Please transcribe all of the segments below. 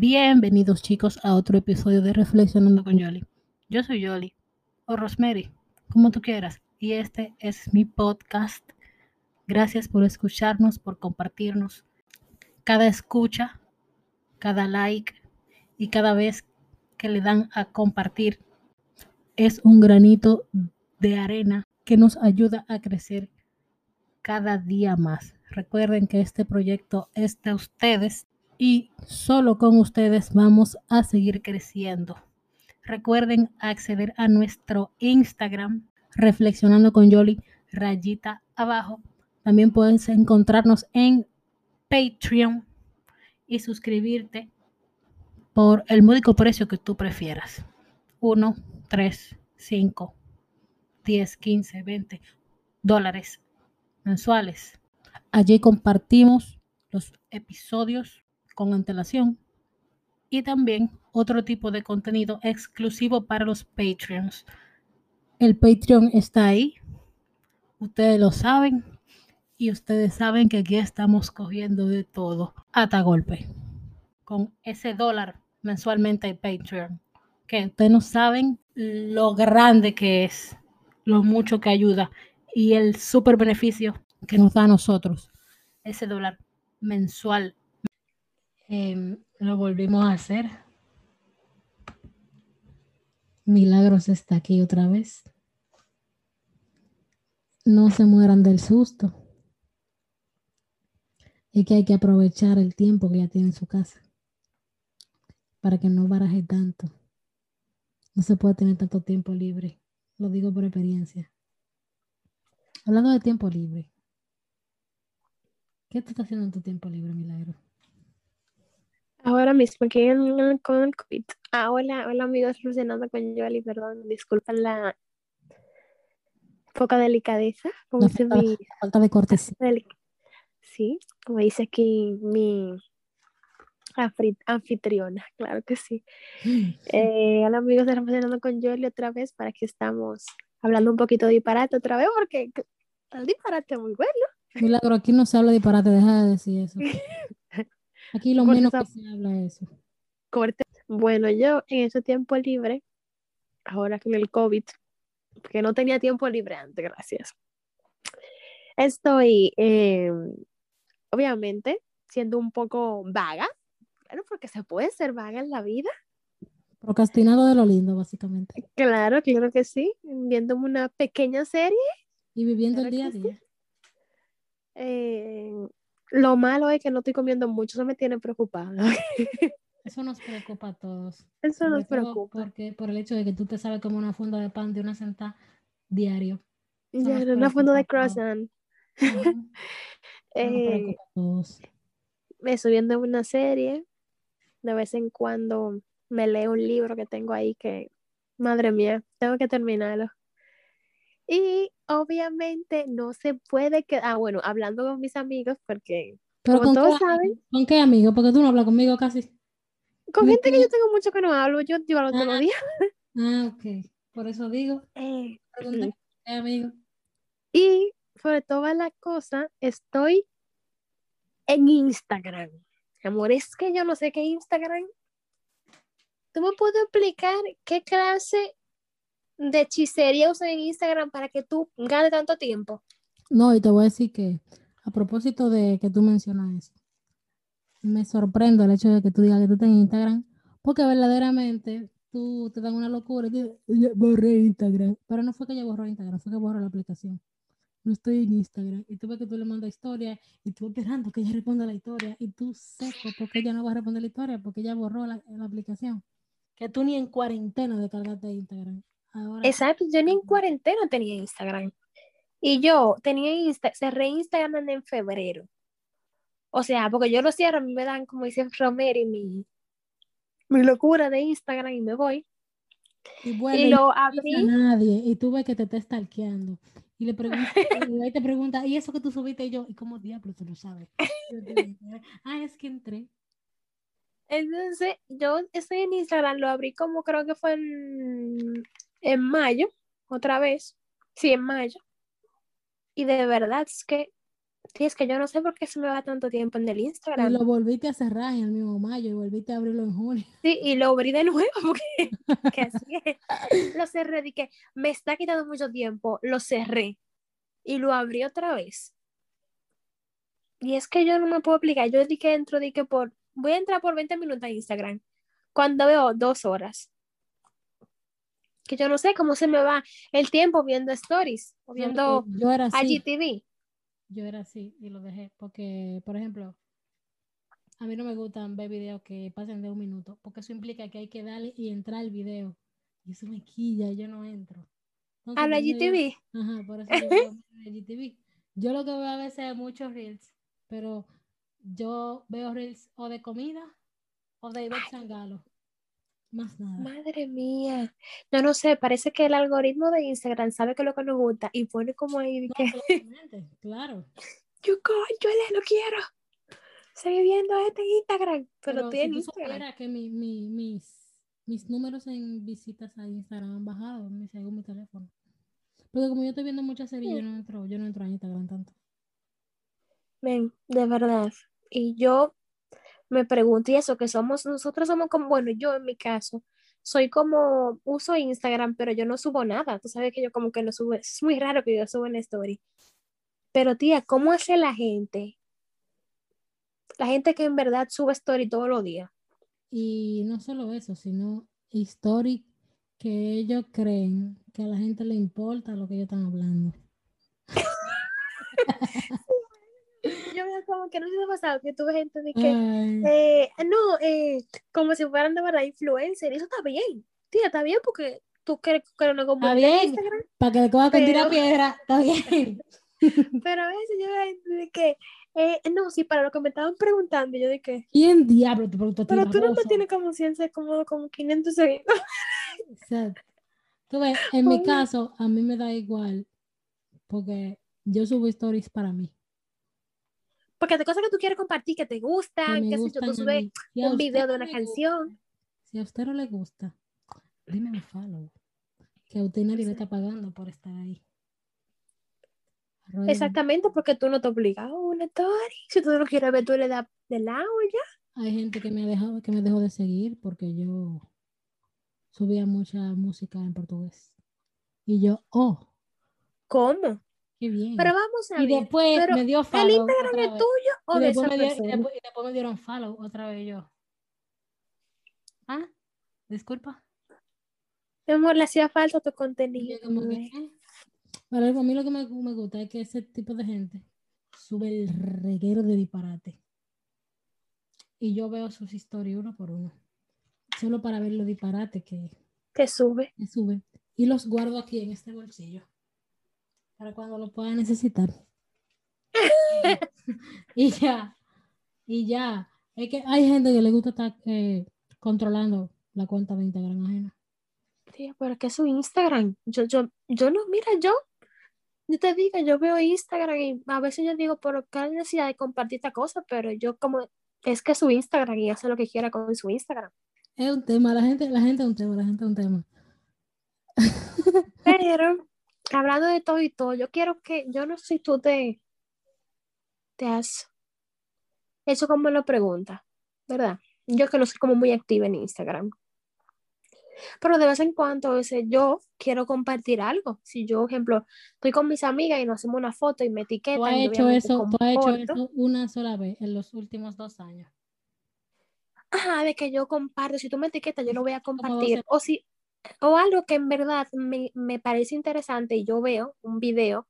Bienvenidos chicos a otro episodio de Reflexionando con Yoli. Yo soy Yoli o Rosemary, como tú quieras, y este es mi podcast. Gracias por escucharnos, por compartirnos. Cada escucha, cada like y cada vez que le dan a compartir es un granito de arena que nos ayuda a crecer cada día más. Recuerden que este proyecto es de ustedes y solo con ustedes vamos a seguir creciendo. Recuerden acceder a nuestro Instagram, reflexionando con Yoli, rayita abajo. También puedes encontrarnos en Patreon y suscribirte por el módico precio que tú prefieras. 1, 3, 5, 10, 15, 20 dólares mensuales. Allí compartimos los episodios con antelación y también otro tipo de contenido exclusivo para los Patreons. El Patreon está ahí, ustedes lo saben y ustedes saben que aquí estamos cogiendo de todo hasta golpe con ese dólar mensualmente de Patreon. Que ustedes no saben lo grande que es, lo mucho que ayuda y el super beneficio que nos da a nosotros ese dólar mensual Em, lo volvimos a hacer. Milagros está aquí otra vez. No se mueran del susto. Es que hay que aprovechar el tiempo que ya tiene en su casa para que no baraje tanto. No se puede tener tanto tiempo libre. Lo digo por experiencia. Hablando de tiempo libre. ¿Qué tú estás haciendo en tu tiempo libre, Milagro? Ahora mismo aquí con el COVID. Ah, hola, hola amigos, relacionando con Yoli, perdón, disculpen la poca delicadeza. Como falta, mi... falta, de cortesía. Sí, como dice aquí mi anfitriona, claro que sí. Eh, hola amigos de Relacionando con Yoli otra vez, para que estamos hablando un poquito de disparate otra vez, porque el disparate es muy bueno. Milagro, aquí no se habla de disparate, deja de decir eso. Aquí lo menos que se habla eso. Corte. Bueno, yo en ese tiempo libre, ahora con el COVID, porque no tenía tiempo libre antes, gracias. Estoy, em, obviamente, siendo un poco vaga, claro, porque se puede ser vaga en la vida. Procrastinado de lo lindo, básicamente. Claro, claro que sí, viéndome una pequeña serie. Y viviendo el día a día. Eh, lo malo es que no estoy comiendo mucho, eso me tiene preocupada. Eso nos preocupa a todos. Eso nos preocupa. Porque por el hecho de que tú te sabes como una funda de pan de una senta diario. Ya, una funda de croissant. eh, me estoy viendo una serie. De vez en cuando me leo un libro que tengo ahí que, madre mía, tengo que terminarlo. Y obviamente no se puede quedar, ah, bueno, hablando con mis amigos, porque como con todos qué, saben. ¿Con qué amigos? Porque tú no hablas conmigo casi. Con gente que yo tengo mucho que no hablo, yo, todos los Ah. días. Ah, ok. Por eso digo. Eh, pregunté, ¿qué amigo? y sobre todas las cosas, estoy en Instagram. Amor, es que yo no sé qué Instagram. ¿Tú me puedes explicar qué clase de hechicería usan en Instagram para que tú ganes tanto tiempo? No, y te voy a decir que a propósito de que tú mencionas eso, me sorprende el hecho de que tú digas que tú estás en Instagram, porque verdaderamente tú te dan una locura y dices, "Ya borré Instagram. Pero no fue que ella borró Instagram, fue que borró la aplicación. No estoy en Instagram. Y tú ves que tú le mandas historia y tú esperando que ella responda la historia y tú seco porque ella no va a responder la historia porque ella borró la, la aplicación. Que tú ni en cuarentena descargaste Instagram. Ahora, Exacto, yo ni en cuarentena tenía Instagram. Y yo tenía Insta, cerré Instagram en febrero. O sea, porque yo lo cierro, a mí me dan, como dice Romero, mi, mi locura de Instagram y me voy. y vuelve Y y lo no a abrí. nadie y tú ves que te está stalkeando y le preguntas y ahí te pregunta y eso que tú subiste y yo y cómo diablo tú lo sabes ah es que entré Entonces, yo estoy en Instagram, lo abrí como creo que fue en, en mayo, otra vez. Sí, en mayo. Y de verdad es que Sí, es que yo no sé por qué se me va tanto tiempo en el Y Instagram. lo volviste a cerrar en el mismo mayo y volviste a abrirlo en junio. Sí, y lo abrí de nuevo porque que así es. Lo cerré, dije, me está quitando mucho tiempo, lo cerré y lo abrí otra vez. Y es que yo no me puedo explicar, yo dije entro, dije por, voy a entrar por 20 minutos a Instagram, cuando veo dos horas. Que yo no sé cómo se me va el tiempo viendo stories o viendo Porque yo era así. IGTV. Yo era así y lo dejé porque, por ejemplo, a mí no me gustan ver videos que pasen de un minuto porque eso implica que hay que darle y entrar al video. Y eso me quilla, yo no entro. Entonces, A la yo- IGTV. Ajá, por eso yo veo en IGTV. Yo lo que veo a veces es muchos reels, pero yo veo reels o de comida o de Ivette Sangalo. Más nada. Madre mía. Yo no sé, parece que el algoritmo de Instagram sabe que es lo que nos gusta y pone como ahí No, que claro. yo, co- yo le lo quiero. Seguir viendo este Instagram, pero, Pero estoy si Instagram. que mi, mi- mis, mis números en visitas a Instagram han bajado mi- según mi teléfono. Porque como yo estoy viendo muchas series, yo no entro, yo no entro a Instagram tanto. Ven, de verdad. Y yo me pregunto, y eso que somos, nosotros somos como, bueno, yo en mi caso, soy como, uso Instagram, pero yo no subo nada. Tú sabes que yo como que no subo, es muy raro que yo suba en story. Pero tía, ¿cómo hace la gente? La gente que en verdad sube story todos los días. Y no solo eso, sino story que ellos creen que a la gente le importa lo que ellos están hablando. Yo veo como que no se ha pasado que tuve gente de que, eh, no, eh, como si fueran de verdad influencer. Eso está bien. Tía, está bien porque tú crees que una comunidad de bien. Instagram. para que le coja con tira piedra, está bien. Pero a veces yo veo gente de que, eh, no, sí, para lo que me estaban preguntando, yo de que, ¿Quién diablo te preguntó pero tú no tienes como 100, como, como 500 seguidores. Exacto. Tú ves, en mi caso, a mí me da igual porque yo subo stories para mí. Porque de cosas que tú quieres compartir, que te que gustan, sé yo, gustan tú a subes. Si un video de una canción. gusta, si a usted no le gusta, dime un follow. Que a usted nadie le está pagando por estar ahí. Exactamente, porque tú no te obligas a una story. Si tú no quieres ver, tú le das de lado ya. Hay gente que me ha dejado, que me dejó de seguir porque yo subía mucha música en portugués. Y yo, oh, ¿Cómo? Qué bien. Pero vamos a y ver. después pero me dio ¿El follow Instagram otra es tuyo o Y de después, esa me dieron, y persona? después- y después me dieron follow otra vez yo. Ah, disculpa. Mi amor, le hacía falta tu Y contenido. como que, eh. Pero a mí lo que me, me gusta es que ese tipo de gente sube el reguero de disparate. Y yo veo sus historias uno por uno. Solo para ver los disparates que, Te sube. que suben. Y los guardo aquí en este bolsillo. Para cuando lo pueda necesitar. y ya. Y ya. Es que hay gente que le gusta estar eh, controlando la cuenta de Instagram ajena. Tía, pero es que su Instagram. Yo, yo, yo no, mira, yo, yo te digo, yo veo Instagram y a veces yo digo, pero qué necesidad de compartir esta cosa, pero yo como, es que su Instagram y hace lo que quiera con su Instagram. Es un tema, la gente, la gente es un tema, la gente es un tema. Pero, hablando de todo y todo, yo quiero que, yo no sé si tú te, te has hecho como lo pregunta, ¿verdad? Yo que no soy como muy activa en Instagram. Pero de vez en cuando, a veces yo quiero compartir algo. Si yo, por ejemplo, estoy con mis amigas y nos hacemos una foto y me etiquetan, Tú has hecho eso, tú has hecho eso una sola vez en los últimos dos años. Ajá, de que yo comparto, si tú me etiquetas, yo lo voy a compartir. O si, o algo que en verdad me, me parece interesante y yo veo un video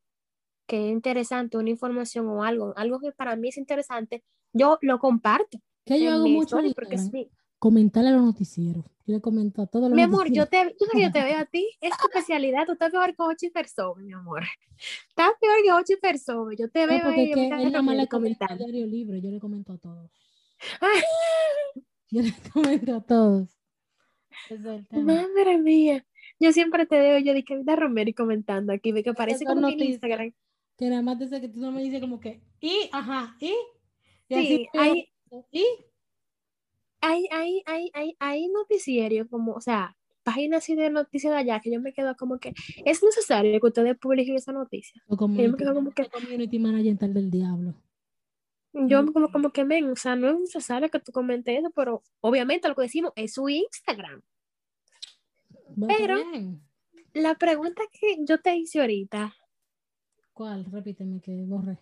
que es interesante, una información o algo, algo que para mí es interesante, yo lo comparto. Que yo hago mucho porque mi, Comentarle a los noticieros. Yo le comento a todos los mi amor, yo te, yo yo te veo a ti, es tu especialidad, tú estás peor que ocho personas, mi amor. Estás peor que ocho personas, yo te No, veo porque ahí es que él nada más le comenta. Diario Libre, yo le comento a todos. Yo le comento a todos. Ese es el tema. Madre mía, yo siempre te veo, yo dije, vida Romero y comentando aquí, ve que parece son como que en noticias. Instagram. Que nada más dice que tú no me dices como que, y, ajá, y. Sí, hay, y. hay, hay, hay, hay, hay noticiarios como, o sea, páginas así de noticias de allá que yo me quedo como que es necesario que ustedes publiquen esa noticia. O como, Que yo me quedo como que, community manager tal del diablo. Yo como, como que, men, o sea, no es necesario que tú comentes eso, pero obviamente lo que decimos es su Instagram. Pero- bien. La pregunta que yo te hice ahorita, ¿Cuál? Repíteme que borré.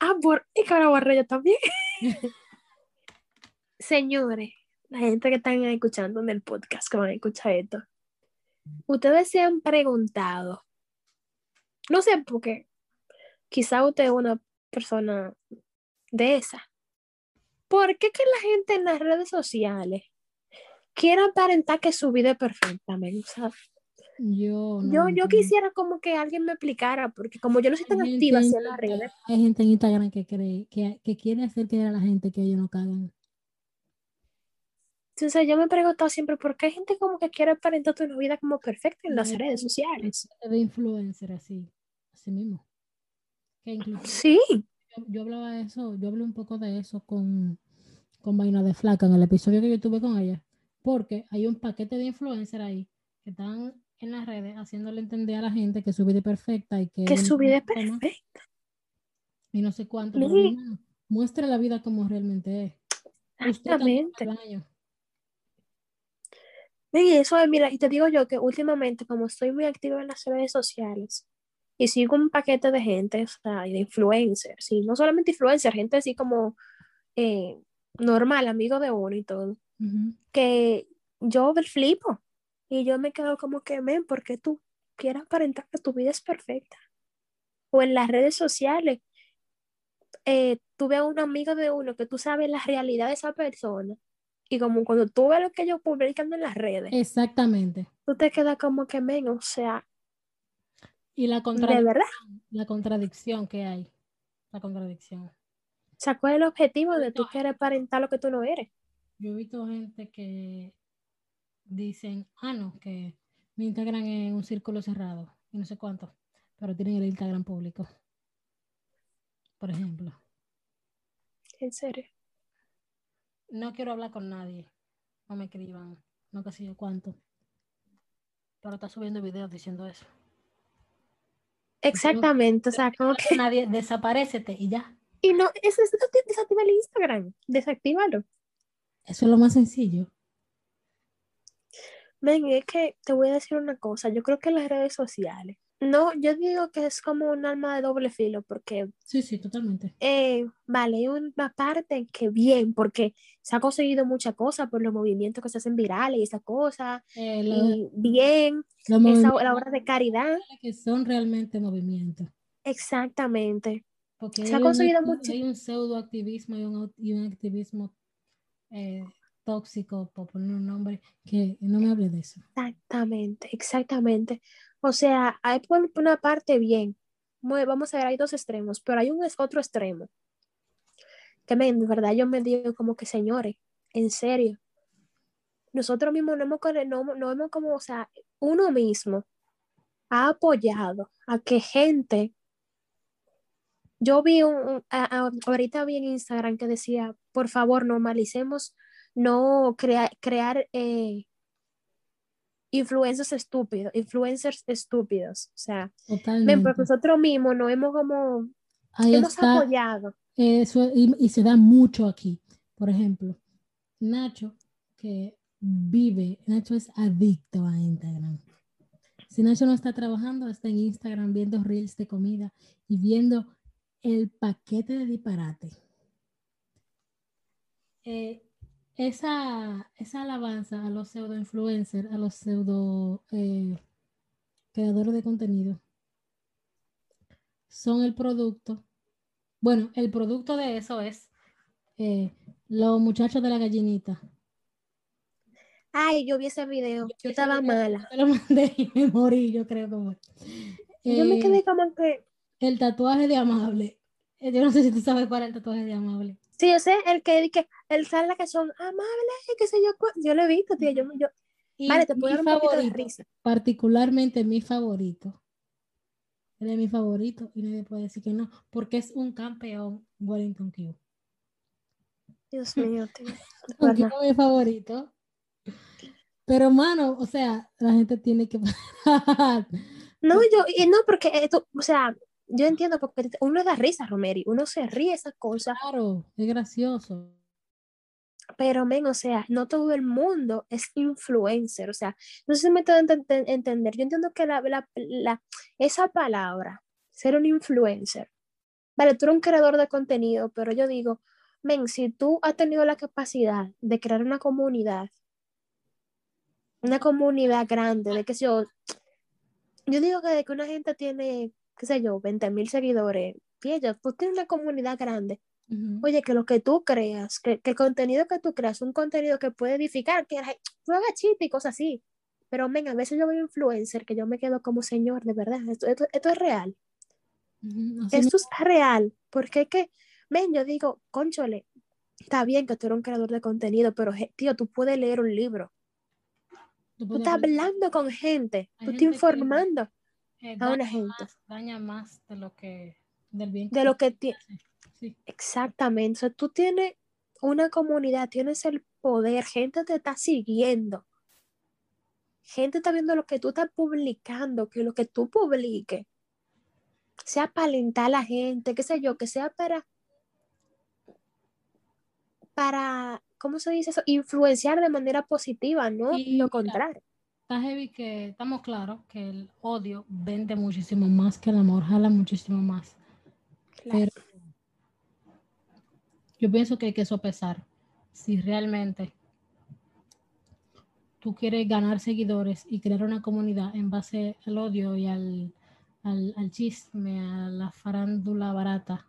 ah, por, y que ahora borré yo también. Señores, la gente que están escuchando en el podcast, que van a escuchar esto, ustedes se han preguntado, no sé por qué, quizá usted es una persona de esa, ¿por qué que la gente en las redes sociales quiere aparentar que su vida es perfecta, men? Yo, no yo, yo quisiera como que alguien me explicara, porque como yo no soy tan activa en las redes, Hay gente en Instagram que cree, que, que quiere hacer creer a la gente que ellos no cagan. entonces yo me he preguntado siempre, ¿por qué hay gente como que quiere aparentar tu vida como perfecta en las redes sociales? De influencer así, así mismo. Que incluso Sí, yo, yo hablaba de eso, yo hablé un poco de eso con, con Vaina de Flaca en el episodio que yo tuve con ella. Porque hay un paquete de influencers ahí que están en las redes haciéndole entender a la gente que su vida es perfecta y que que su vida es perfecta. y no sé cuánto. Sí. muestre la vida como realmente es. Exactamente. Y eso es, mira, y te digo yo que últimamente, como estoy muy activa en las redes sociales y sigo un paquete de gente, o sea, de influencers, y no solamente influencers, gente así como eh, normal, amigo de uno y todo, Ujú. que yo flipo y yo me quedo como que, men, ¿por qué tú quieres aparentar que tu vida es perfecta? O en las redes sociales, eh, tú ves a un amigo de uno que tú sabes la realidad de esa persona y como cuando tú ves lo que ellos publican en las redes, Exactamente. tú te quedas como que, men, o sea, Y la de contradicción, verdad. la contradicción que hay. La contradicción. O sea, ¿cuál es el objetivo de tú querer aparentar lo que tú no eres? Yo he visto gente que dicen, ah, no, que mi Instagram es un círculo cerrado y no sé cuánto, pero tienen el Instagram público. Por ejemplo, En serio. no quiero hablar con nadie, no me escriban, no qué sé yo cuánto, pero está subiendo videos diciendo eso. Exactamente, o sea, como que... Nadie, desaparecete y ya. Y no, eso es desactiva el Instagram, desactívalo. Eso es lo más sencillo. Ven, es que te voy a decir una cosa, yo creo que las redes sociales, no, yo digo que es como un arma de doble filo, porque, Sí, sí, totalmente. eh, vale, hay una parte que bien, porque se ha conseguido mucha cosa por los movimientos que se hacen virales y esa cosa, Eh, y bien, esa, la obra de caridad, que son realmente movimientos. exactamente. Porque Se ha un conseguido acti- mucho. Hay un pseudoactivismo y un, y un activismo eh, tóxico, por poner un nombre, que no me hable de eso. Exactamente, exactamente. O sea, hay por una parte bien. Vamos a ver, hay dos extremos, pero hay un otro extremo. Que me, de verdad yo me digo como que, señores, en serio. Nosotros mismos no hemos, no, no hemos como, o sea, uno mismo ha apoyado a que gente. Yo vi un, a- ahorita vi en Instagram que decía, por favor, normalicemos no crea- crear eh, influencers estúpidos, influencers estúpidos. O sea, ven, Totalmente. porque nosotros mismos nos hemos como, Ahí hemos está, apoyado. eso, y, y se da mucho aquí. Por ejemplo, Nacho, que vive, Nacho es adicto a Instagram. Si Nacho no está trabajando, está en Instagram viendo reels de comida y viendo el paquete de disparate. Eh, esa, esa alabanza a los pseudo influencers, a los pseudo eh, creadores de contenido, son el producto. Bueno, el producto de eso es eh, los muchachos de la gallinita. Ay, yo vi ese video, yo estaba video mala. Te lo mandé y me morí, yo creo como. Yo me Eh, quedé como que, el tatuaje de amable. Eh, Yo no sé si tú sabes cuál es el tatuaje de amable. Sí, yo sé, el que, que el sale que son amables, qué sé yo, yo lo he visto, tío, yo, yo, Y vale, te puedo dar un poquito de favorito, risa. particularmente mi favorito. Él es mi favorito y nadie puede decir que no, porque es un campeón Wellington Q. Dios mío, tío. Q es mi favorito. Pero, mano, o sea, la gente tiene que parar. No, yo, y no, porque, esto, o sea, yo entiendo porque uno da risa, Romeri, uno se ríe esas cosas. Claro, es gracioso. Pero, men, o sea, no todo el mundo es influencer, o sea, no sé si me tengo entender. Yo entiendo que la, la, la, esa palabra, ser un influencer, vale, tú eres un creador de contenido, pero yo digo, men, si tú has tenido la capacidad de crear una comunidad, una comunidad grande, de que yo, yo digo que de que una gente tiene, qué sé yo, 20 mil seguidores, tú pues tienes una comunidad grande. Oye, que lo que tú creas, que, que, el contenido que tú creas, un contenido que puede edificar, que tú hagas chiste y cosas así. Pero, men, a veces yo veo influencer que yo me quedo como señor, de verdad, esto, esto, esto es real. esto es real, porque es que, men, yo digo, conchole, está bien que tú eres un creador de contenido, pero, tío, tú puedes leer un libro. Tú, estás hablando con gente, tú estás informando a una gente. Más, daña más de lo que, del bien de lo que tiene. Exactamente. O sea, tú tienes una comunidad, tienes el poder, gente te está siguiendo. Gente está viendo lo que tú estás publicando, que lo que tú publiques sea para alentar a la gente, qué sé yo, que sea para, para, ¿cómo se dice eso? Influenciar de manera positiva, no y lo contrario. Está heavy que estamos claros que el odio vende muchísimo más que el amor, jala muchísimo más. Pero yo pienso que hay que sopesar si realmente tú quieres ganar seguidores y crear una comunidad en base al odio y al, al, chisme, a la farándula barata,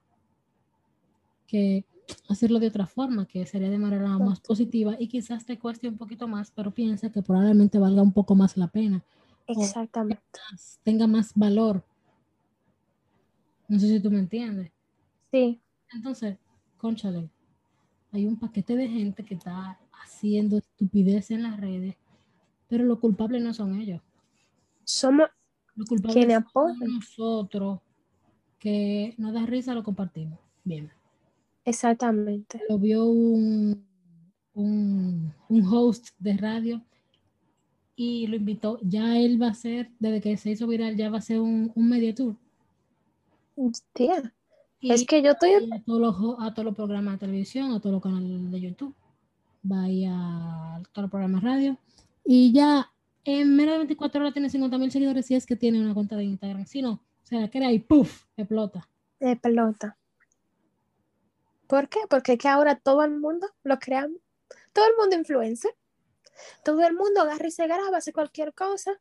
que hacerlo de otra forma, que sería de manera más positiva y quizás te cueste un poquito más, pero piensa que probablemente valga un poco más la pena. Exactamente. tenga más valor. No sé si tú me entiendes. Sí. Entonces, conchale, hay un paquete de gente que está haciendo estupidez en las redes, pero los culpables no son ellos. Somos los culpables son nosotros, que nos da risa, lo compartimos. Bien. Exactamente. Lo vio un, un, un host de radio y lo invitó. Ya él va a ser, desde que se hizo viral, ya va a ser un, un media tour. Tía, es que yo estoy... A todos, los, a todos los programas de televisión, a todos los canales de YouTube, vaya a todos los programas de radio. Y ya en menos de 24 horas tiene 50 mil seguidores si es que tiene una cuenta de Instagram. Si no, se la crea y ¡puf! explota. Explota. ¿Por qué? Porque que ahora todo el mundo lo crea, todo el mundo influencer. Todo el mundo agarra y se graba, hace cualquier cosa,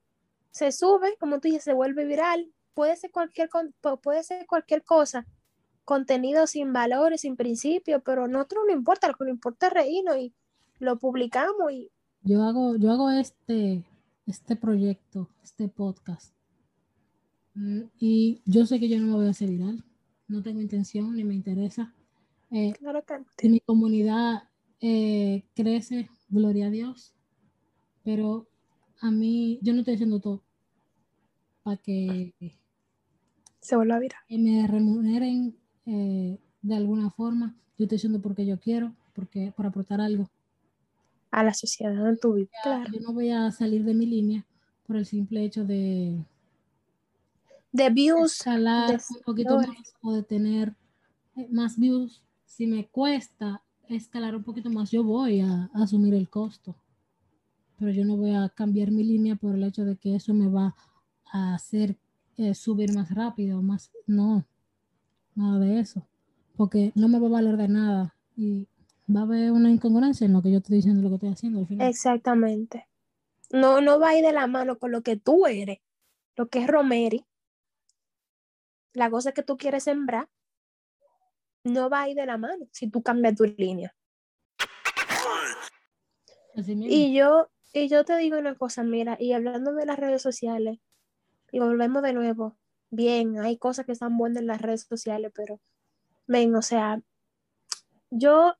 se sube, como tú dices, se vuelve viral. Puede ser cualquier, puede ser cualquier cosa contenido sin valores, sin principios, pero a nosotros no importa, lo que nos importa es reírnos y lo publicamos y... Yo hago, yo hago este, este proyecto, este podcast. Mm, y yo sé que yo no me voy a hacer viral, no tengo intención ni me interesa. Eh, claro que si mi comunidad eh, crece, gloria a Dios, pero a mí, yo no estoy haciendo todo para que se vuelva a virar. Que me remuneren eh, de alguna forma. Yo estoy haciendo porque yo quiero, porque por aportar algo. A la sociedad en tu vida. Yo no voy a salir de mi línea por el simple hecho de de views escalar un poquito más o de tener más views si me cuesta escalar un poquito más yo voy a, asumir el costo pero yo no voy a cambiar mi línea por el hecho de que eso me va a hacer eh, subir más rápido más no nada de eso, porque no me va a valer de nada y va a haber una incongruencia en lo que yo estoy diciendo, lo que estoy haciendo al final. Exactamente. No, no va a ir de la mano con lo que tú eres, lo que es Romeri, la cosa que tú quieres sembrar, no va a ir de la mano si tú cambias tu línea. y yo, y yo te digo una cosa, mira, y hablando de las redes sociales, y volvemos de nuevo, bien, hay cosas que están buenas en las redes sociales, pero, ven, o sea, yo,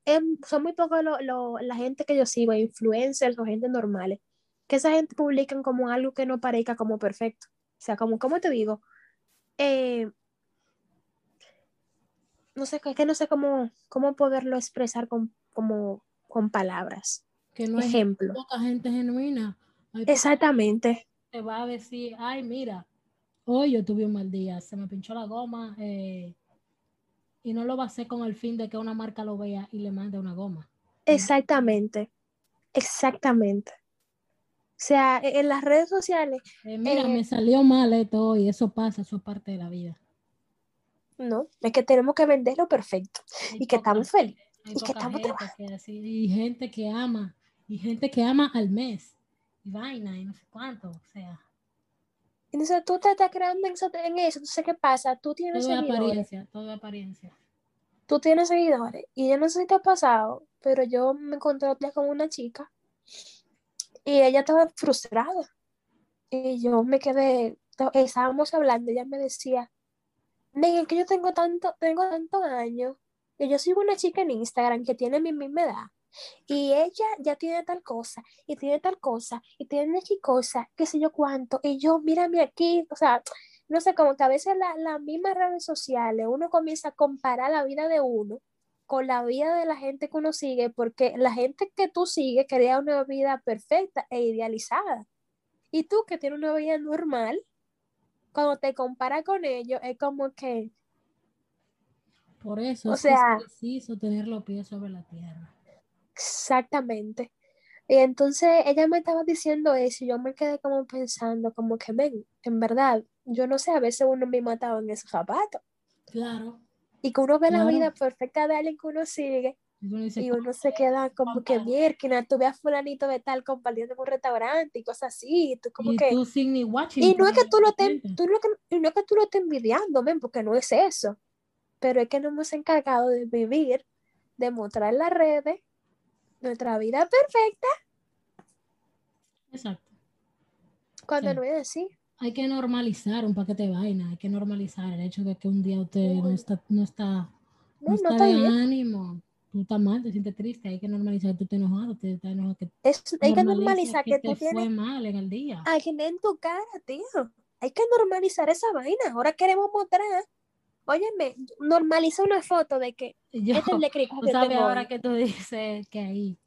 son muy pocos la gente que yo sigo, influencers o gente normales, que esa gente publican como algo que no parezca como perfecto. O sea, como, ¿cómo te digo? Eh, no sé, que no sé cómo, cómo poderlo expresar con, como, con palabras. Que no hay Ejemplo. poca gente genuina Hay Exactamente. te va a decir, ay, mira, hoy yo tuve un mal día, se me pinchó la goma eh, y no lo va a hacer con el fin de que una marca lo vea y le mande una goma. Exactamente. Exactamente. O sea, e- en las redes sociales, Eh, mira, Eh, me salió mal esto hoy, eso pasa, eso es parte de la vida. No, es que tenemos que venderlo perfecto Hay y que estamos felices. y que estamos gente que así, y gente que ama, y gente que ama al mes, y vaina, y no sé cuánto, o sea, Entonces tú te estás creando en eso, en eso. Entonces, ¿qué pasa? Tú tienes todo es seguidores. apariencia, todo es apariencia. Tú tienes seguidores. Y yo no sé si te ha pasado, pero yo me encontré con una chica y ella estaba frustrada. Y yo me quedé, estábamos hablando, ella me decía, Megan, que yo tengo tanto, tengo tantos años, que yo sigo una chica en Instagram que tiene mi misma edad, y ella ya tiene tal cosa, y tiene tal cosa, y tiene X cosa, qué sé yo cuánto, y yo, mírame aquí, o sea, no sé, como que a veces la- las mismas redes sociales, uno comienza a comparar la vida de uno con la vida de la gente que uno sigue, porque la gente que tú sigues crea una vida perfecta e idealizada. Y tú que tienes una vida normal, cuando te comparas con ellos, es como que, Por eso O es sea- es preciso tener los pies sobre la tierra. exactamente. Y entonces ella me estaba diciendo eso y yo me quedé como pensando, como que, ven, en verdad, yo no sé, a veces uno mismo ha estado en esos zapatos. Claro. Y que uno ve la vida perfecta de alguien que uno sigue Y uno se queda como que, mierda, tú ves a fulanito de tal compartiendo en un restaurante y cosas así, y tú como y que... tú sin ni watching. Y no es que tú lo estés, tú no, que- no es que tú lo estés envidiando, men, porque no es eso. Pero es que nos hemos encargado de vivir, de mostrar en las redes nuestra vida perfecta, Exacto. cuando Sí. no es así. Hay que normalizar un paquete de vaina, hay que normalizar el hecho de que un día usted no está, no está, no No, no está está de bien. ánimo, tú estás mal, te sientes triste, hay que normalizar, tú estás enojado, te estás enojado, que Es- hay que normaliza normalizar que, te tú fue tienes mal en el día. en tu cara, tío. Hay que normalizar esa vaina. Ahora queremos mostrar. Óyeme, normaliza una foto de que Yo, este es el de tú que sabes ahora que tú dices que ahí,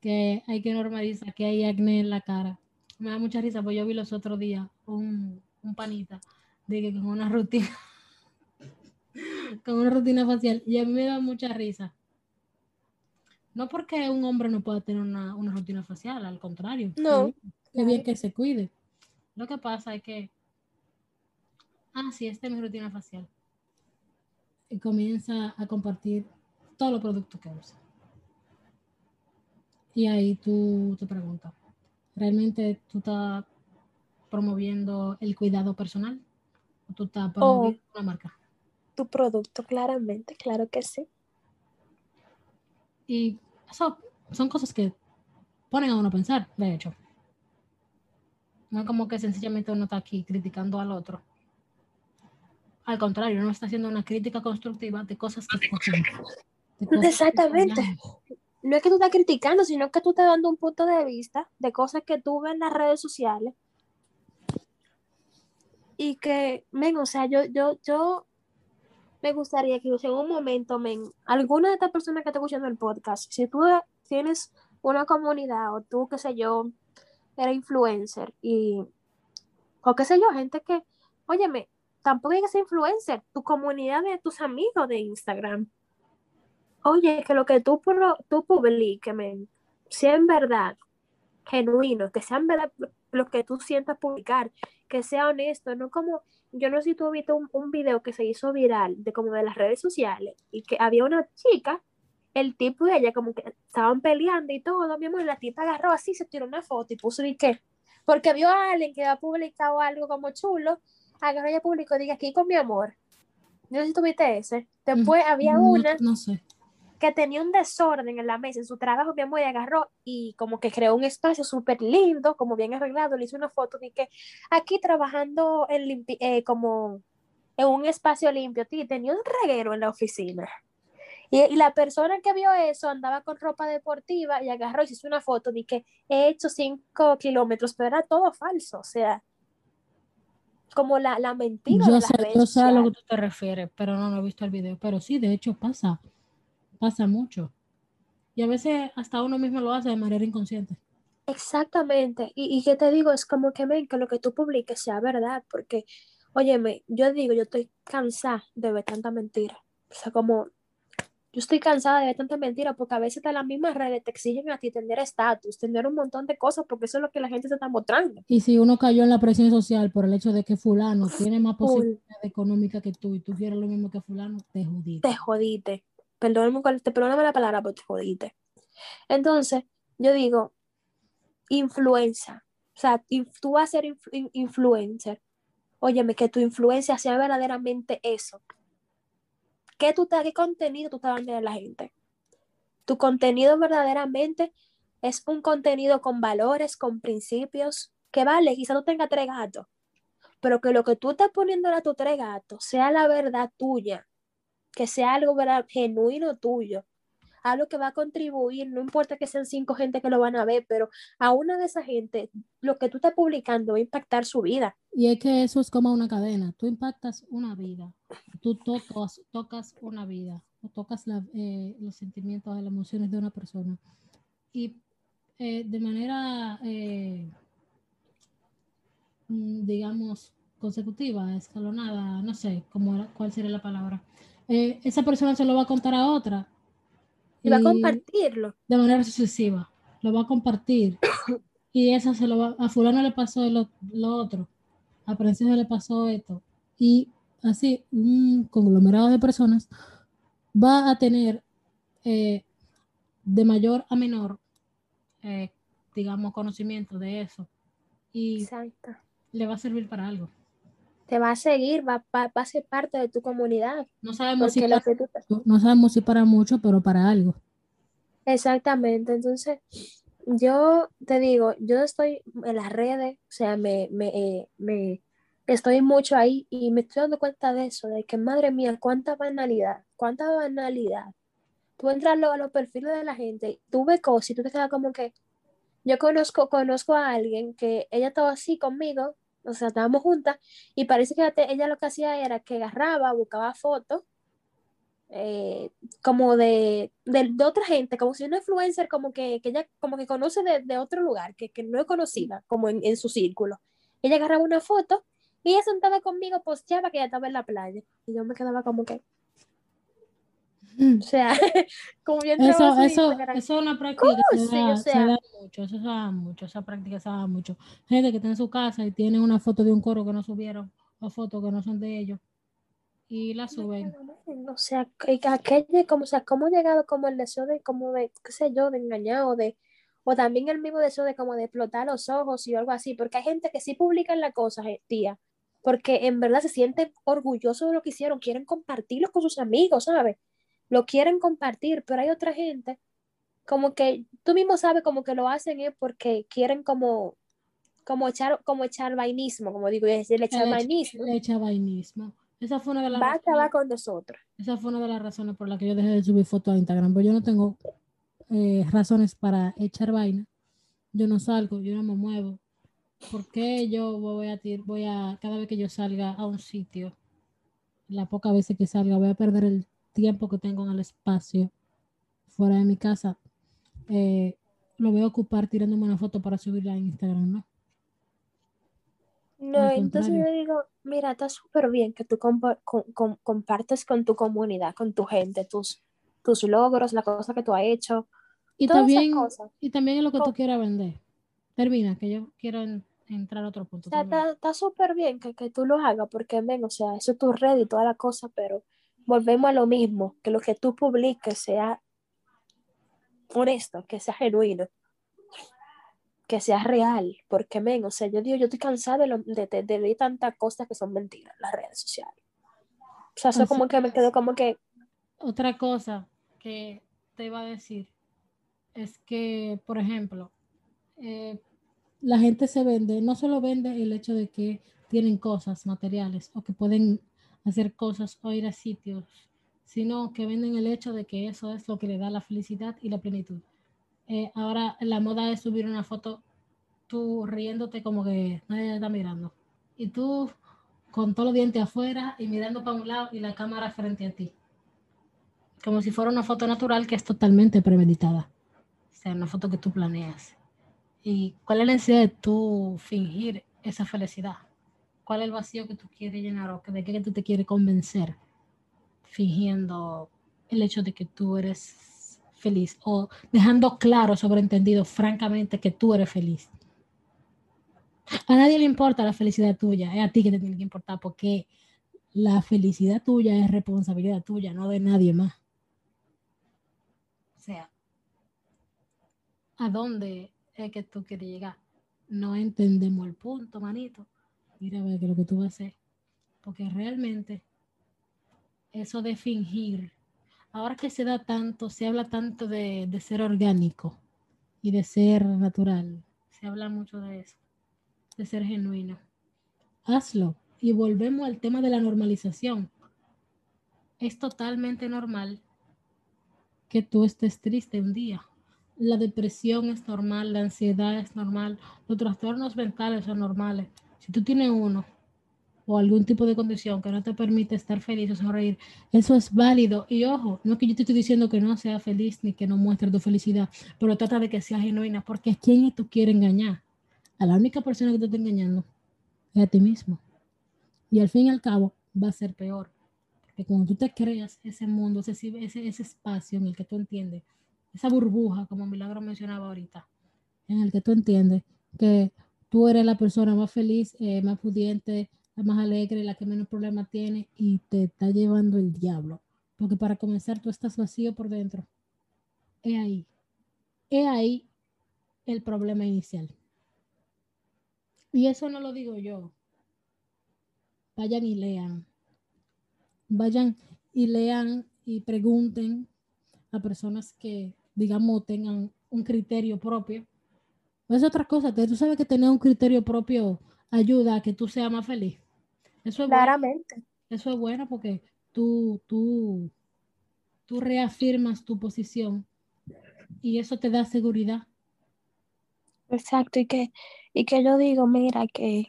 que hay que normalizar que hay acné en la cara. Me da mucha risa, porque yo vi los otros días un, un panita de que con una rutina, con una rutina facial, y a mí me da mucha risa. No porque un hombre no pueda tener una, una rutina facial, al contrario. No, Qué bien que se cuide. Lo que pasa es que, ah, sí, esta es mi rutina facial. Y comienza a compartir todos los productos que usa. Y ahí tú te preguntas, ¿realmente tú estás promoviendo el cuidado personal? ¿O tú estás promoviendo una marca? Tu producto, claramente, claro que sí. Y eso son cosas que ponen a uno a pensar, de hecho. No es como que sencillamente uno está aquí criticando al otro. Al contrario, uno está haciendo una crítica constructiva de cosas que que Exactamente. No es que tú estás criticando, sino que tú estás dando un punto de vista de cosas que tú ves en las redes sociales. Y que, men, o sea, yo, yo, yo me gustaría que en un momento, men, alguna de estas personas que está escuchando el podcast, si tú tienes una comunidad o tú, qué sé yo, eres influencer y, o qué sé yo, gente que, óyeme, tampoco hay que ser influencer, tu comunidad de tus amigos de Instagram. Oye, que lo que tú, tú publiques, men, sea verdad genuino, que sea en verdad lo que tú sientas publicar, que sea honesto, no como, yo no sé si tú has visto un, un video que se hizo viral de como de las redes sociales y que había una chica, el tipo y ella como que estaban peleando y todo, mi amor, y la tipa agarró así, se tiró una foto y puso y que, porque vio a alguien que había publicado algo como chulo, agarró y publicó, diga aquí con mi amor. No sé si tuviste ese. Después había No- una No sé. Que tenía un desorden en la mesa, en su trabajo, mi amor, y agarró y como que creó un espacio súper lindo, como bien arreglado, le hizo una foto de que aquí trabajando en limpi- eh, como en un espacio limpio, y tenía un reguero en la oficina. Y, y la persona que vio eso andaba con ropa deportiva y agarró y se hizo una foto de que he hecho cinco kilómetros, pero era todo falso, o sea, como la, la mentira de Yo las sé, redes yo sé a lo que tú te refieres, pero no, no he visto el video. Pero sí, de hecho pasa, pasa mucho. Y a veces hasta uno mismo lo hace de manera inconsciente. Exactamente. Y, y que te digo, es como que, ven, que lo que tú publiques sea verdad, porque, óyeme, yo digo, yo estoy cansada de ver tanta mentira. O sea, como, yo estoy cansada de ver tanta mentira, porque a veces de las mismas redes te exigen a ti tener estatus, tener un montón de cosas, porque eso es lo que la gente se está mostrando. Y si uno cayó en la presión social por el hecho de que fulano tiene más posibilidad económica que tú y tú quieres lo mismo que fulano, te jodiste. te jodiste. Perdóname, te perdóname la palabra, pero te jodiste. Entonces, yo digo, influenza. O sea, tú vas a ser influ- in- influencer. Óyeme, que tu influencia sea verdaderamente eso. ¿Qué, tú qué contenido tú estás dando a la gente? Tu contenido verdaderamente es un contenido con valores, con principios, que vale, quizá no tenga tres gatos, pero que lo que tú estás poniendo a tus tres gatos sea la verdad tuya, que sea algo ¿verdad? genuino tuyo, algo que va a contribuir, no importa que sean cinco gente que lo van a ver, pero a una de esa gente, lo que tú estás publicando va a impactar su vida. Y es que eso es como una cadena. Tú impactas una vida, tú tocas, tocas una vida, o tocas la- eh, los sentimientos, las emociones de una persona. Y eh, de manera, eh, mm, digamos, consecutiva, escalonada, no sé cómo cuál sería la palabra. Eh, esa persona se lo va a contar a otra. Y va a compartirlo. de manera sucesiva. Lo va a compartir. Y esa se lo va, a fulano le pasó lo, lo otro. A Princesa le pasó esto. Y así un conglomerado de personas va a tener eh, de mayor a menor, eh, digamos, conocimiento de eso. Y Exacto. le va a servir para algo. Te va a seguir, va, va- va a ser parte de tu comunidad. No sabemos, si para, que tú- no sabemos si para mucho, pero para algo. Exactamente. Entonces, yo te digo, yo estoy en las redes, o sea, me, me, eh, me estoy mucho ahí y me estoy dando cuenta de eso, de que madre mía, cuánta banalidad, cuánta banalidad. Tú entras luego a los perfiles de la gente, tú ves cosas y tú te quedas como que, yo conozco, conozco a alguien que ella estaba así conmigo, o sea, estábamos juntas, y parece que ella, lo que hacía era que agarraba, buscaba fotos, eh, como de, de, otra gente, como si una influencer, como que, que ella como que conoce de, de otro lugar, que, que no es conocida, como en, en su círculo. Ella agarraba una foto y ella sentada conmigo posteaba que ella estaba en la playa. Y yo me quedaba como que, o sea, como entraba Eso, eso, Instagram, eso es una práctica que se da, o se sea- da mucho, eso se da mucho, esa práctica se da mucho. Gente que está en su casa y tiene una foto de un coro que no subieron, o fotos que no son de ellos, y la suben. O sea, que- que aquella, como, o sea, cómo ha llegado como el deseo de, como de, qué sé yo, de engañar o de, o también el mismo deseo de como de explotar los ojos y algo así, porque hay gente que sí publican las cosas, eh, tía, porque en verdad se sienten orgullosos de lo que hicieron, quieren compartirlo con sus amigos, ¿sabes? Lo quieren compartir, pero hay otra gente como que tú mismo sabes como que lo hacen es porque quieren como como echar como echar vainismo, como digo, es el echar El vainismo, el echabainismo. Esa fue una de las va a acabar razones, con nosotros. esa fue una de las razones por las que yo dejé de subir fotos a Instagram, porque yo no tengo eh, razones para echar vaina. Yo no salgo, yo no me muevo. ¿Por qué yo voy a voy a cada vez que yo salga a un sitio, la poca veces que salga, voy a perder el tiempo que tengo en el espacio fuera de mi casa? eh, lo voy a ocupar tirándome una foto para subirla a Instagram, ¿no? No, entonces yo digo, mira, está súper bien que tú compa- com- com- compartes con tu comunidad, con tu gente, tus, tus logros, la cosa que tú has hecho, Y también, y también es lo que tú quieras vender. Termina, que yo quiero en- entrar a otro punto. O sea, está súper bien que, que tú lo hagas, porque, ven, o sea, eso es tu red y toda la cosa, pero volvemos a lo mismo, que lo que tú publiques sea honesto, que sea genuino, que sea real, porque, ven, o sea, yo digo, yo estoy cansada de, lo- de, de, de ver tantas cosas que son mentiras en las redes sociales. O sea, eso como que me quedo como que, Otra cosa que te iba a decir es que, por ejemplo, eh, la gente se vende, no solo vende el hecho de que tienen cosas materiales o que pueden hacer cosas o ir a sitios, sino que venden el hecho de que eso es lo que le da la felicidad y la plenitud. Eh, ahora la moda es subir una foto tú riéndote como que nadie está mirando y tú con todos los dientes afuera y mirando para un lado y la cámara frente a ti como si fuera una foto natural que es totalmente premeditada. O sea, una foto que tú planeas. ¿Y cuál es la necesidad de tú fingir esa felicidad? ¿Cuál es el vacío que tú quieres llenar o de qué tú te quieres convencer fingiendo el hecho de que tú eres feliz o dejando claro, sobreentendido, francamente, que tú eres feliz? A nadie le importa la felicidad tuya, es a ti que te tiene que importar porque la felicidad tuya es responsabilidad tuya, no de nadie más. O sea, ¿a dónde es que tú quieres llegar? No entendemos el punto, manito. Mira qué es lo que tú vas a hacer. Porque realmente eso de fingir, ahora que se da tanto, se habla tanto de, de ser orgánico y de ser natural, se habla mucho de eso de ser genuino. Hazlo y volvemos al tema de la normalización. Es totalmente normal que tú estés triste un día. La depresión es normal, la ansiedad es normal, los trastornos mentales son normales. Si tú tienes uno o algún tipo de condición que no te permite estar feliz o sonreír, eso es válido. Y ojo, no es que yo te estoy diciendo que no sea feliz ni que no muestre tu felicidad, pero trata de que sea genuina, porque ¿a quién tú quieres engañar? a la única persona que te está engañando es a ti mismo. Y al fin y al cabo va a ser peor. Porque cuando tú te creas ese mundo, ese, ese, ese espacio en el que tú entiendes, esa burbuja, como Milagro mencionaba ahorita, en el que tú entiendes que tú eres la persona más feliz, eh, más pudiente, la más alegre, la que menos problemas tiene y te está llevando el diablo. Porque para comenzar tú estás vacío por dentro. He ahí. He ahí el problema inicial. Y eso no lo digo yo. Vayan y lean. Vayan y lean y pregunten a personas que, digamos, tengan un criterio propio. Es otra cosa, tú sabes que tener un criterio propio ayuda a que tú seas más feliz. Eso es Claramente. Bueno. Eso es bueno porque tú, tú, tú reafirmas tu posición y eso te da seguridad. Exacto, y que, y que yo digo, mira, que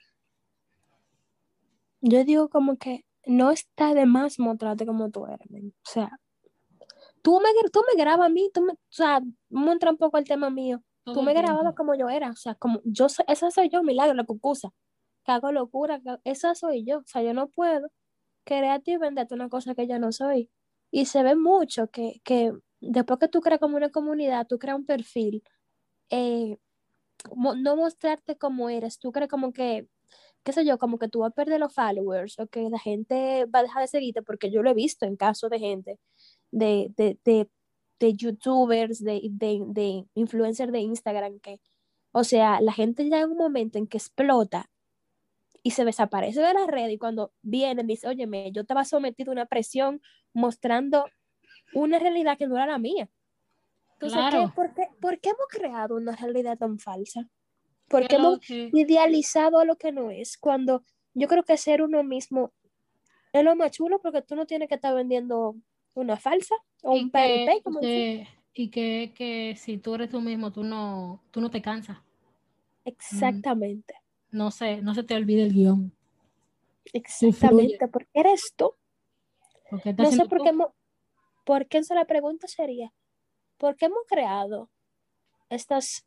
yo digo como que no está de más mostrarte como tú eres, o sea, tú me, tú me grabas a mí, tú me, o sea, muestra un poco el tema mío, tú me grababas como yo era, o sea, como yo soy, esa soy yo, milagro, la cucusa, que hago locura, esa soy yo, o sea, yo no puedo crearte y venderte una cosa que yo no soy. Y se ve mucho que, que después que tú creas como una comunidad, tú creas un perfil, eh, no mostrarte como eres, tú crees como que, qué sé yo, como que tú vas a perder los followers o que la gente va a dejar de seguirte, porque yo lo he visto en casos de gente, de, de, de youtubers, de, de, de influencers de Instagram, que, o sea, la gente llega en un momento en que explota y se desaparece de la red y cuando vienen dice, óyeme, yo estaba sometido a una presión mostrando una realidad que no era la mía. Entonces, por, qué, hemos creado una realidad tan falsa? ¿Por qué hemos idealizado a lo que no es? Cuando yo creo que ser uno mismo es lo más chulo porque tú no tienes que estar vendiendo una falsa un PRP, como Y que, que si tú eres tú mismo, tú no, tú no te cansas. Exactamente. no sé, no se te olvide el guion. Exactamente, porque eres tú. no sé por qué, por qué la pregunta sería, ¿por qué hemos creado estas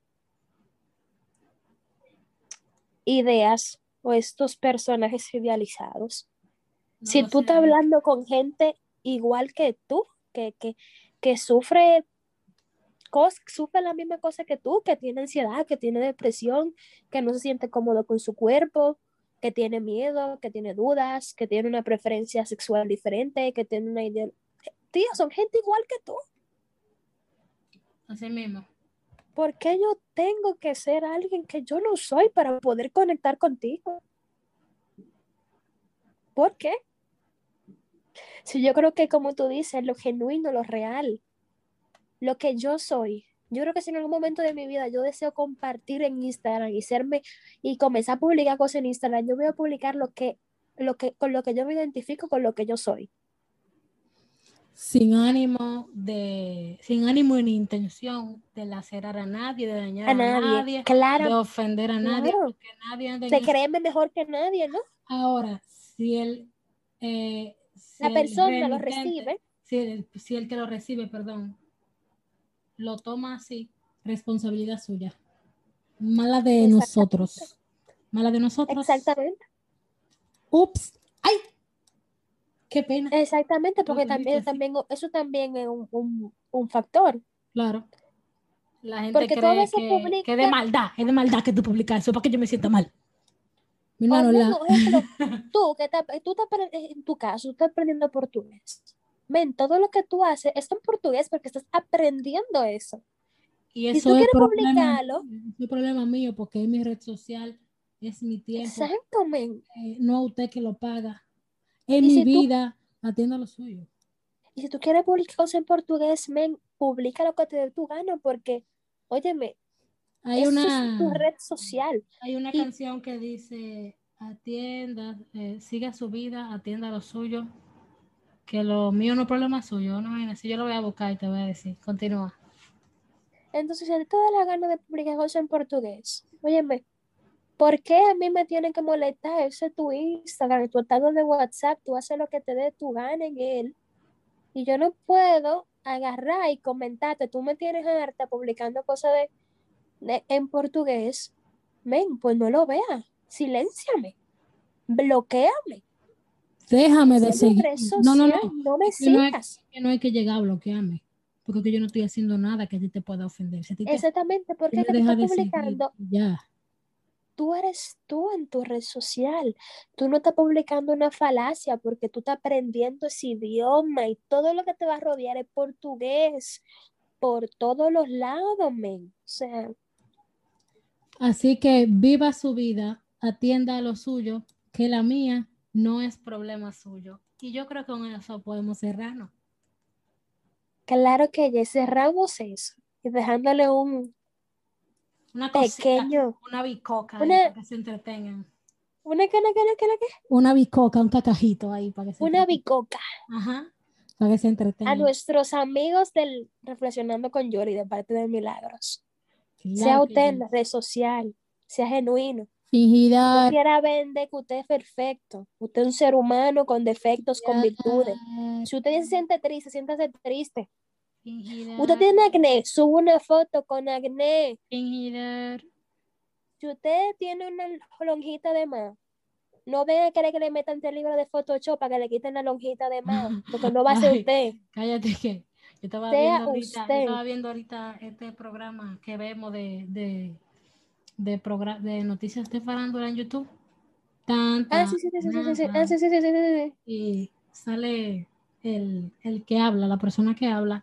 ideas o estos personajes idealizados? si tú estás hablando con gente igual que tú, que, que, que sufre sufre la misma cosa que tú, que tiene ansiedad, que tiene depresión, que no se siente cómodo con su cuerpo, que tiene miedo, que tiene dudas, que tiene una preferencia sexual diferente, que tiene una idea... Tío, son gente igual que tú. Así mismo. ¿Por qué yo tengo que ser alguien que yo no soy para poder conectar contigo? ¿Por qué? Si yo creo que como tú dices, lo genuino, lo real, lo que yo soy, yo creo que si en algún momento de mi vida yo deseo compartir en Instagram y serme y comenzar a publicar cosas en Instagram, yo voy a publicar lo que, lo que, con lo que yo me identifico, con lo que yo soy. Sin ánimo de, sin ánimo ni intención de lacerar a nadie, de dañar a, nadie, de ofender a nadie, Se cree mejor que nadie, ¿no? Ahora, si él eh, la persona lo recibe, si el, si el que lo recibe, perdón, lo toma así, responsabilidad suya. Mala de nosotros. Mala de nosotros. Exactamente. Ups. ¡Ay! Qué pena. Exactamente, porque que también, también eso también es un, un, un factor. Claro. La gente Porque todo cree se que, publica- que de maldad, es de maldad que tú publicas eso para que yo me sienta mal. Mi hermano, O la- menos, ejemplo, tú que estás- tú estás apre- en tu caso, tú estás aprendiendo portugués. Men, todo lo que tú haces es en portugués porque estás aprendiendo eso. y si eso tú es quieres problema, publicarlo- es un problema mío porque es mi red social, es mi tiempo, Exacto, men. eh, no a usted que lo paga. Es mi si tú- vida, atienda lo suyo. Y si tú quieres publicar cosas en portugués, men, publica lo que te dé tu gana porque, óyeme, Hay eso una, es tu red social. hay una y- canción que dice, atienda, eh, siga su vida, atienda lo suyo, que lo mío no es problema suyo, no si yo lo voy a buscar y te voy a decir, continúa. Entonces, si a ti te da la gana de publicar cosas en portugués, óyeme, ¿por qué a mí me tienen que molestar? Ese es tu Instagram, tu estado de WhatsApp, tú haces lo que te dé tu gana en él. Y yo no puedo agarrar y comentarte, tú me tienes harta publicando cosas de, de- en portugués. Men, pues no lo veas, silénciame, bloqueame. Déjame de seguir. red No, no, social, no. no me que no hay- sigas. que no hay que llegar a bloquearme, porque que yo no estoy haciendo nada que a ti te pueda ofender. Si te, Exactamente, porque dejas estás publicando ya. tú eres tú en tu red social. Tú no estás publicando una falacia porque tú estás aprendiendo ese idioma y todo lo que te va a rodear es portugués por todos los lados, men. O sea, Así que viva su vida, atienda a lo suyo, que la mía no es problema suyo. Y yo creo que con eso podemos cerrarnos. claro que ya cerramos eso y dejándole un Una cosita, pequeño, una bicoca Una- para que se entretengan. una que, una que, una que, una bicoca, un cacajito ahí para que se una entretengan. bicoca Ajá, para que se a entretengan. nuestros amigos del Reflexionando con Yoli de parte de Milagros. Claro sea usted en la red social, sea genuino. Fingida. No quiera vender que usted es perfecto. Usted es un ser humano con defectos, con virtudes. Si usted se siente triste, siéntase triste. Fingida. Usted tiene acné, suba una foto con acné. Fingida. Si usted tiene una lonjita de más, no venga a querer que le metan el libro de Photoshop para que le quiten la lonjita de más, porque no va a ser Ay. usted. Cállate que yo estaba viendo ahorita, yo estaba viendo ahorita este programa que vemos de, de, de, de noticias de farándula en YouTube. Tan, Ah, sí, sí, sí, sí, sí, sí, sí. tan, Ah, sí, sí, sí, sí, sí, sí. y sale el, el que habla, la persona que habla,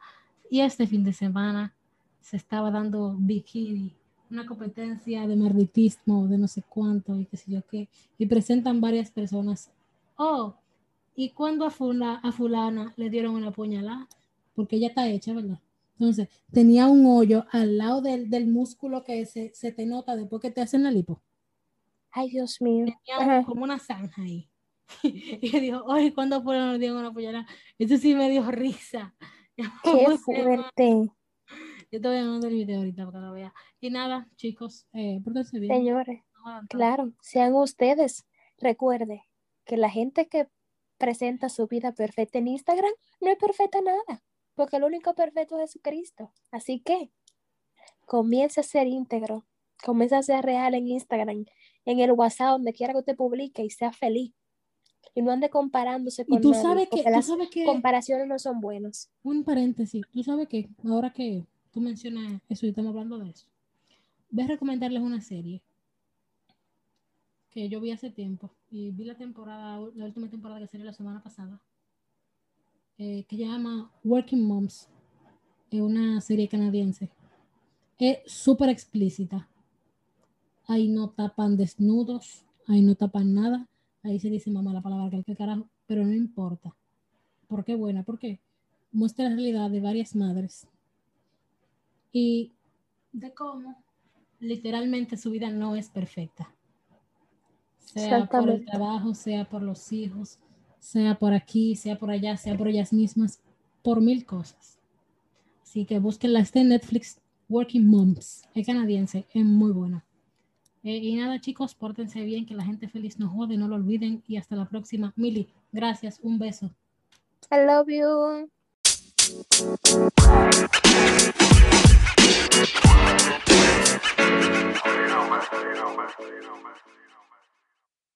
y este fin de semana se estaba dando bikini, una competencia de marditismo, de no sé cuánto, y qué sé yo qué, y presentan varias personas. Oh, ¿y cuando a, fula- a fulana le dieron una puñalada? Porque ella está hecha, ¿verdad? Entonces, tenía un hoyo al lado del, del músculo que se, se te nota después que te hacen la lipo Ay, Dios mío. tenía un- como una zanja ahí. Y digo, oye, ¿cuándo fueron nos dieron una puñalada? Eso sí me dio risa. Qué fuerte, Yo te voy a mandar el video ahorita para que lo veas. Y nada, chicos, eh, pórtense bien. señores. No. Claro, sean ustedes. Recuerde que la gente que presenta su vida perfecta en Instagram no es perfecta nada, porque el único perfecto es Jesucristo. Así que comience a ser íntegro, comience a ser real en Instagram, en el WhatsApp, donde quiera que usted publique y sea feliz. Y no ande comparándose con Y tú nadie, sabes que, tú las sabes que, comparaciones no son buenas. un paréntesis, tú sabes que ahora que tú mencionas eso y estamos hablando de eso, voy a recomendarles una serie que yo vi hace tiempo y vi la temporada, la última temporada que salió la semana pasada, eh, que se llama Working Moms, es una serie canadiense. Es súper explícita. Ahí no tapan desnudos, ahí no tapan nada, ahí se dice mamá la palabra que el carajo, pero no importa. ¿Por qué buena? Porque muestra la realidad de varias madres y de cómo literalmente su vida no es perfecta. Sea por el trabajo, sea por los hijos, sea por aquí, sea por allá, sea por ellas mismas, por mil cosas. Así que búsquenla, está en Netflix, Working Moms, es canadiense, es muy buena. Eh, y nada, chicos, pórtense bien, que la gente feliz no jode, no lo olviden. Y hasta la próxima. Mili, gracias, un beso. I love you.